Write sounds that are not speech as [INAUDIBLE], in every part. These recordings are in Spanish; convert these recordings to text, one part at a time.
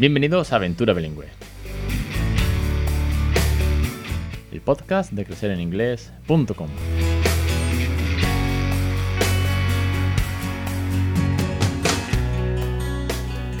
Bienvenidos a Aventura Bilingüe. El podcast de crecereninglés.com.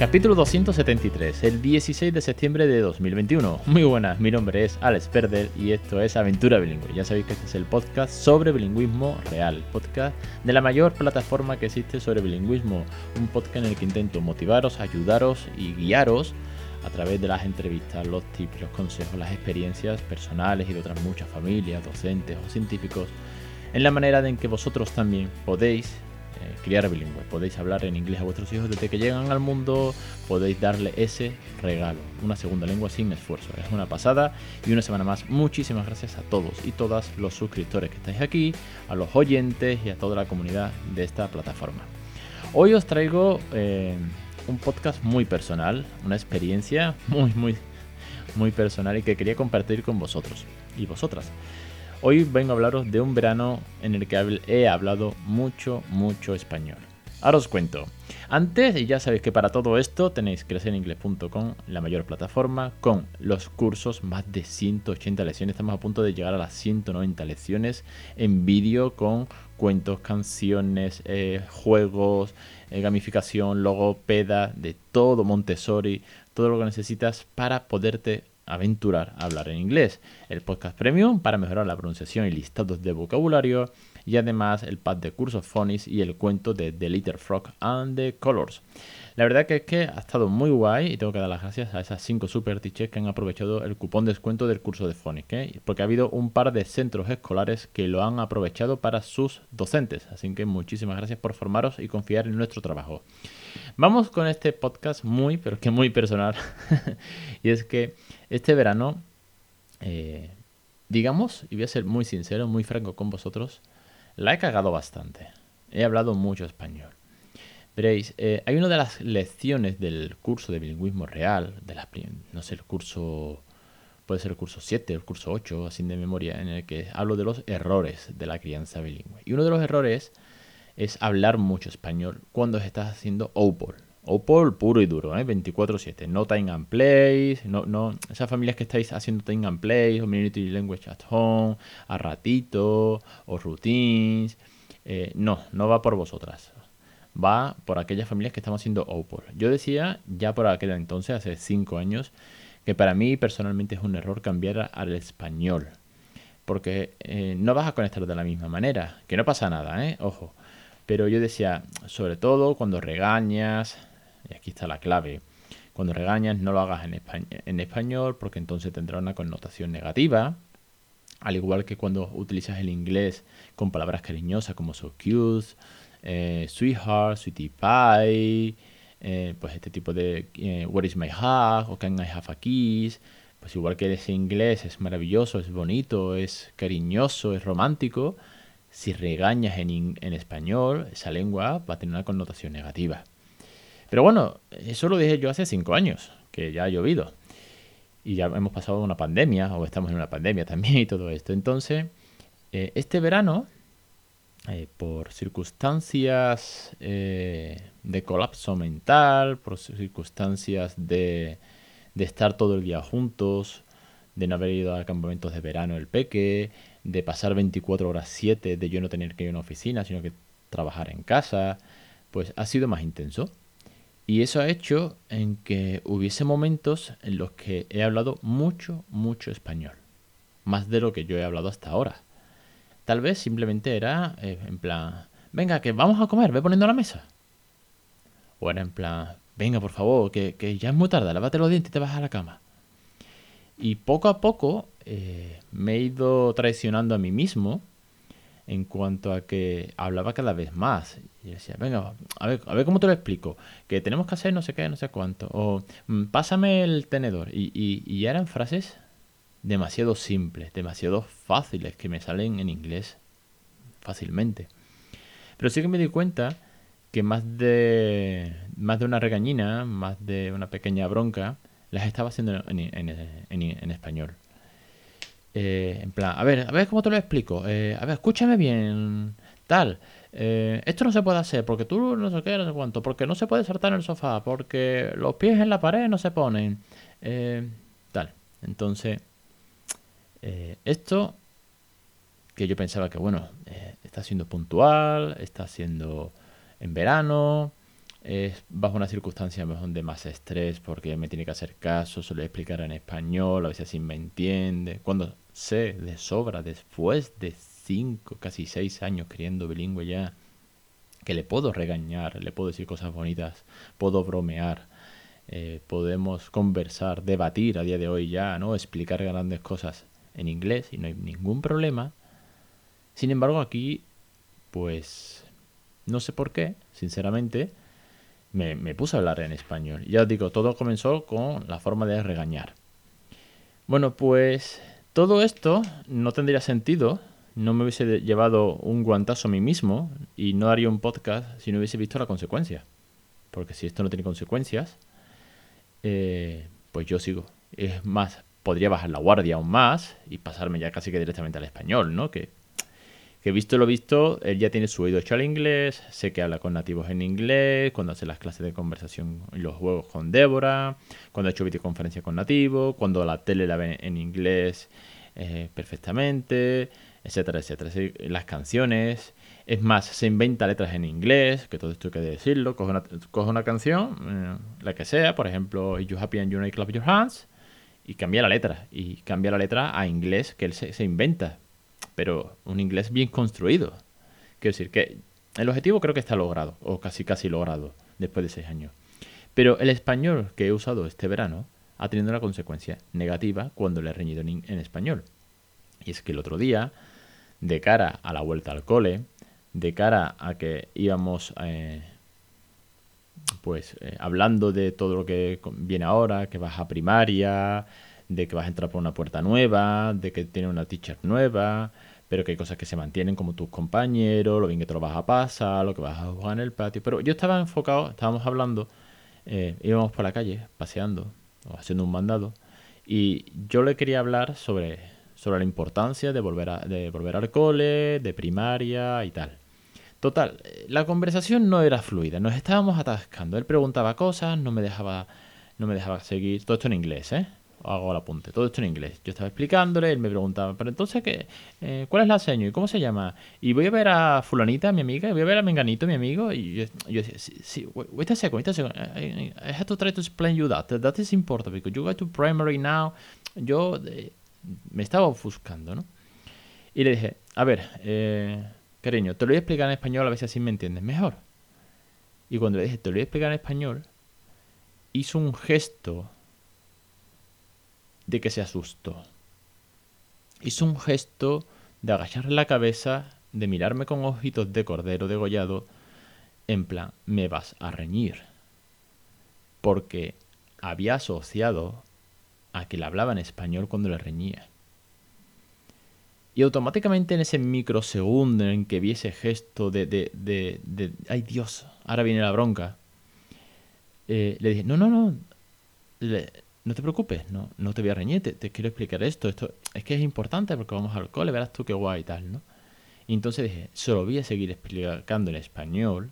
Capítulo 273, el 16 de septiembre de 2021. Muy buenas, mi nombre es Alex Perder y esto es Aventura Bilingüe. Ya sabéis que este es el podcast sobre bilingüismo real, podcast de la mayor plataforma que existe sobre bilingüismo, un podcast en el que intento motivaros, ayudaros y guiaros a través de las entrevistas, los tips, los consejos, las experiencias personales y de otras muchas familias, docentes o científicos, en la manera en que vosotros también podéis eh, criar bilingüe. Podéis hablar en inglés a vuestros hijos desde que llegan al mundo, podéis darle ese regalo, una segunda lengua sin esfuerzo. Es una pasada y una semana más. Muchísimas gracias a todos y todas los suscriptores que estáis aquí, a los oyentes y a toda la comunidad de esta plataforma. Hoy os traigo eh, un podcast muy personal, una experiencia muy, muy, muy personal y que quería compartir con vosotros y vosotras. Hoy vengo a hablaros de un verano en el que he hablado mucho, mucho español. Ahora os cuento. Antes, y ya sabéis que para todo esto tenéis crecereningles.com, la mayor plataforma, con los cursos, más de 180 lecciones. Estamos a punto de llegar a las 190 lecciones en vídeo con cuentos, canciones, eh, juegos, eh, gamificación, logopeda, de todo Montessori, todo lo que necesitas para poderte aventurar a hablar en inglés, el podcast premium para mejorar la pronunciación y listados de vocabulario, y además el pad de cursos Phonics y el cuento de The Little Frog and the Colors. La verdad que es que ha estado muy guay y tengo que dar las gracias a esas 5 super teachers que han aprovechado el cupón de descuento del curso de Phonics, ¿eh? porque ha habido un par de centros escolares que lo han aprovechado para sus docentes. Así que muchísimas gracias por formaros y confiar en nuestro trabajo. Vamos con este podcast muy, pero que muy personal. [LAUGHS] y es que este verano, eh, digamos, y voy a ser muy sincero, muy franco con vosotros, la he cagado bastante. He hablado mucho español. Veréis, eh, hay una de las lecciones del curso de bilingüismo real, de la, no sé, el curso, puede ser el curso 7, el curso 8, así de memoria, en el que hablo de los errores de la crianza bilingüe. Y uno de los errores es hablar mucho español cuando estás haciendo OPOL. OPOL puro y duro, ¿eh? 24-7. No time and no, no, esas familias que estáis haciendo time and place, o community language at home, a ratito, o routines. Eh, no, no va por vosotras va por aquellas familias que estamos haciendo OPOL. Yo decía ya por aquel entonces, hace cinco años, que para mí personalmente es un error cambiar al español. Porque eh, no vas a conectar de la misma manera. Que no pasa nada, ¿eh? Ojo. Pero yo decía, sobre todo cuando regañas, y aquí está la clave, cuando regañas no lo hagas en, en español porque entonces tendrá una connotación negativa. Al igual que cuando utilizas el inglés con palabras cariñosas como so cute, eh, sweetheart, sweetie pie, eh, pues este tipo de eh, What is my hug o Can I have a kiss. Pues igual que ese inglés es maravilloso, es bonito, es cariñoso, es romántico, si regañas en, en español, esa lengua va a tener una connotación negativa. Pero bueno, eso lo dije yo hace cinco años, que ya ha llovido. Y ya hemos pasado una pandemia, o estamos en una pandemia también y todo esto. Entonces, este verano eh, por circunstancias eh, de colapso mental, por circunstancias de, de, estar todo el día juntos, de no haber ido a campamentos de verano el peque, de pasar 24 horas 7, de yo no tener que ir a una oficina, sino que trabajar en casa, pues ha sido más intenso. Y eso ha hecho en que hubiese momentos en los que he hablado mucho, mucho español. Más de lo que yo he hablado hasta ahora. Tal vez simplemente era eh, en plan, venga, que vamos a comer, ve poniendo la mesa. O era en plan, venga, por favor, que, ya es muy tarde, lávate los dientes y te vas a la cama. Y poco a poco eh, me he ido traicionando a mí mismo en cuanto a que hablaba cada vez más. Y decía, venga, a ver, a ver cómo te lo explico. Que tenemos que hacer no sé qué, no sé cuánto. O mm, pásame el tenedor. Y, y, y eran frases demasiado simples, demasiado fáciles que me salen en inglés fácilmente. Pero sí que me di cuenta que más de, más de una regañina, más de una pequeña bronca, las estaba haciendo en, español. Eh, en plan, a ver, a ver cómo te lo explico. Eh, a ver, escúchame bien, tal. eh, esto no se puede hacer porque tú no sé qué, no sé cuánto, porque no se puede saltar en el sofá, porque los pies en la pared no se ponen. Tal. Entonces, eh, esto que yo pensaba que, bueno, está siendo puntual, está siendo en verano, es bajo una circunstancia mejor de más estrés porque me tiene que hacer caso, se lo explicar en español, a veces así me entiende. Cuando sé de sobra, después de cinco, casi seis años criando bilingüe ya, que le puedo regañar, le puedo decir cosas bonitas, puedo bromear, eh, podemos conversar, debatir a día de hoy ya, ¿no? Explicar grandes cosas en inglés y no hay ningún problema. Sin embargo, aquí, pues, no sé por qué, sinceramente, me, puse a hablar en español. Ya os digo, todo comenzó con la forma de regañar. Bueno, pues todo esto no tendría sentido, no me hubiese llevado un guantazo a mí mismo y no haría un podcast si no hubiese visto la consecuencia. Porque si esto no tiene consecuencias, eh, pues yo sigo. Es más, podría bajar la guardia aún más y pasarme ya casi que directamente al español, ¿no? Que que visto lo visto, él ya tiene su oído hecho al inglés, sé que habla con nativos en inglés, cuando hace las clases de conversación y los juegos con Débora, cuando ha hecho videoconferencia con nativos, cuando la tele la ve en inglés eh, perfectamente, etcétera, etcétera. Las canciones, es más, se inventa letras en inglés, que todo esto hay que decirlo, coge una, canción, eh, la que sea, por ejemplo, You Happy and You Know Clap Your Hands, y cambia la letra, y cambia la letra a inglés que él se inventa pero un inglés bien construido. Quiero decir que el objetivo creo que está logrado, o casi casi logrado, después de seis años. Pero el español que he usado este verano ha tenido una consecuencia negativa cuando le he reñido en, español. Y es que el otro día, de cara a la vuelta al cole, de cara a que íbamos eh, pues eh, hablando de todo lo que viene ahora, que vas a primaria, de que vas a entrar por una puerta nueva, de que tiene una teacher nueva, pero que hay cosas que se mantienen como tus compañeros, lo bien que te lo vas a pasar, lo que vas a jugar en el patio. Pero yo estaba enfocado, estábamos hablando, eh, íbamos por la calle, paseando, o haciendo un mandado, y yo le quería hablar sobre, sobre la importancia de volver, a, de volver al cole, de primaria y tal. Total, la conversación no era fluida, nos estábamos atascando. Él preguntaba cosas, no me dejaba, no me dejaba seguir. Todo esto en inglés, ¿eh? hago el apunte, todo esto en inglés. Yo estaba explicándole, él me preguntaba, pero entonces, ¿qué, eh, ¿cuál es la seña y cómo se llama? Y voy a ver a fulanita, mi amiga, y voy a ver a Menganito, mi amigo, y yo, decía, sí, sí, wait a second, wait a second, I, have to try to explain you that, that is important, because you go to primary now. Yo eh, me estaba ofuscando, ¿no? Y le dije, a ver, eh, cariño, te lo voy a explicar en español a ver si así me entiendes mejor. Y cuando le dije, te lo voy a explicar en español, hizo un gesto de que se asustó. Hizo un gesto de agachar la cabeza, de mirarme con ojitos de cordero degollado, en plan, me vas a reñir. Porque había asociado a que le hablaba en español cuando le reñía. Y automáticamente en ese microsegundo en que vi ese gesto de, de, de, ay Dios, ahora viene la bronca, eh, le dije, no, no, no, no te preocupes, no, no te voy a reñir, te, quiero explicar esto, esto es que es importante porque vamos al cole, verás tú qué guay y tal, ¿no? Y entonces dije, solo voy a seguir explicando en español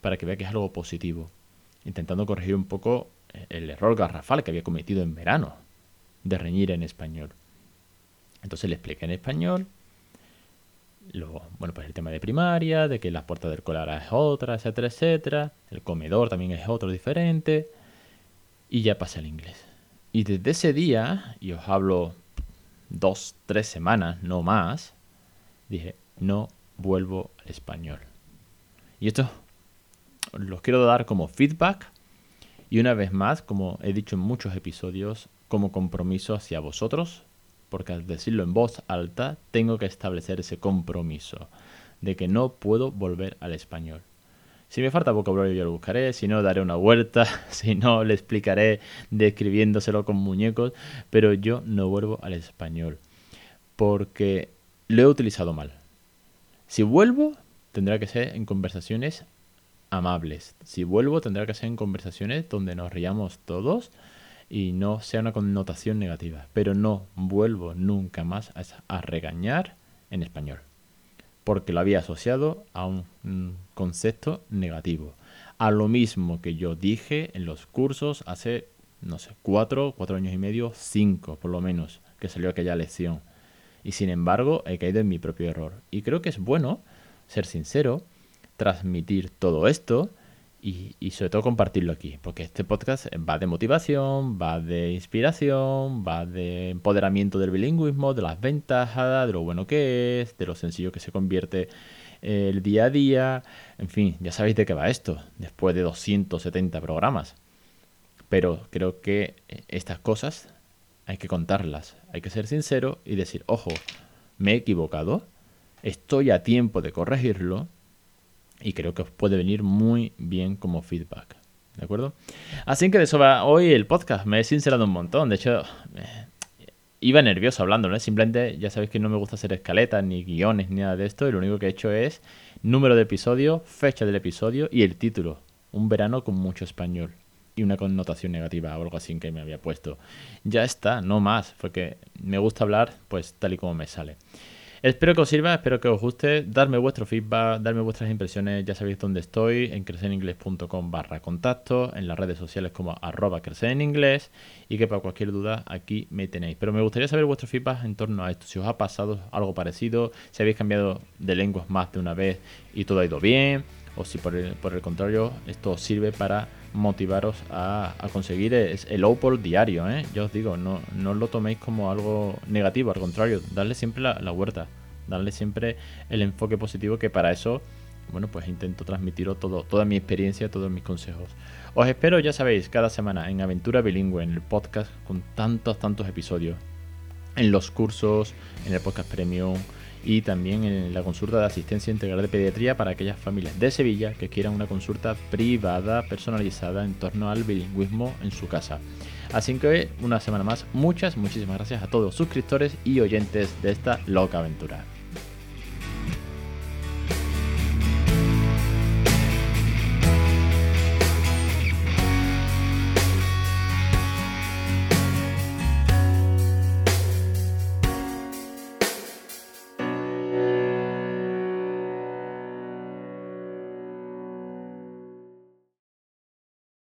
para que vea que es algo positivo, intentando corregir un poco eh, el error garrafal que había cometido en verano de reñir en español. Entonces le expliqué en español, lo, bueno, pues el tema de primaria, de que la puerta del cole ahora es otra, etcétera, etcétera, el comedor también es otro diferente, y ya pasé al inglés. Y desde ese día, y os hablo dos, tres semanas, no más, dije, no vuelvo al español. Y esto los quiero dar como feedback y una vez más, como he dicho en muchos episodios, como compromiso hacia vosotros, porque al decirlo en voz alta, tengo que establecer ese compromiso de que no puedo volver al español. Si me falta vocabulario yo lo buscaré, si no daré una vuelta, [LAUGHS] si no le explicaré describiéndoselo con muñecos, pero yo no vuelvo al español porque lo he utilizado mal. Si vuelvo, tendrá que ser en conversaciones amables. Si vuelvo, tendrá que ser en conversaciones donde nos riamos todos y no sea una connotación negativa. Pero no vuelvo nunca más a, regañar en español. porque lo había asociado a un, concepto negativo. A lo mismo que yo dije en los cursos hace, no sé, cuatro, cuatro años y medio, cinco por lo menos, que salió aquella lección. Y sin embargo, he caído en mi propio error. Y creo que es bueno ser sincero, transmitir todo esto y, sobre todo compartirlo aquí, porque este podcast va de motivación, va de inspiración, va de empoderamiento del bilingüismo, de las ventajas, de lo bueno que es, de lo sencillo que se convierte el día a día, en fin, ya sabéis de qué va esto, después de 270 programas. Pero creo que estas cosas hay que contarlas, hay que ser sincero y decir, ojo, me he equivocado, estoy a tiempo de corregirlo y creo que os puede venir muy bien como feedback. ¿De acuerdo? Así que de eso va hoy el podcast. Me he sincerado un montón. De hecho, eh, iba nervioso hablando, ¿no? Simplemente, ya sabéis que no me gusta hacer escaletas, ni guiones, ni nada de esto. Y lo único que he hecho es número de episodio, fecha del episodio y el título. Un verano con mucho español. Y una connotación negativa o algo así que me había puesto. Ya está, no más. Porque me gusta hablar, pues tal y como me sale. Espero que os sirva, espero que os guste. Darme vuestro feedback, darme vuestras impresiones. Ya sabéis dónde estoy, en crecereningles.com barra contacto, en las redes sociales como arroba y que para cualquier duda aquí me tenéis. Pero me gustaría saber vuestro feedback en torno a esto. Si os ha pasado algo parecido, si habéis cambiado de lenguas más de una vez y todo ha ido bien, o si por el, por el contrario esto sirve para motivaros a, conseguir el OPOL diario. ¿eh? Yo os digo, no, no lo toméis como algo negativo, al contrario, darle siempre la, la huerta, darle siempre el enfoque positivo que para eso, bueno, pues intento transmitiros todo, toda mi experiencia, todos mis consejos. Os espero, ya sabéis, cada semana en Aventura Bilingüe, en el podcast, con tantos, tantos episodios, en los cursos, en el podcast Premium y también en la consulta de asistencia integral de pediatría para aquellas familias de Sevilla que quieran una consulta privada personalizada en torno al bilingüismo en su casa. Así que una semana más, muchas, muchísimas gracias a todos suscriptores y oyentes de esta loca aventura.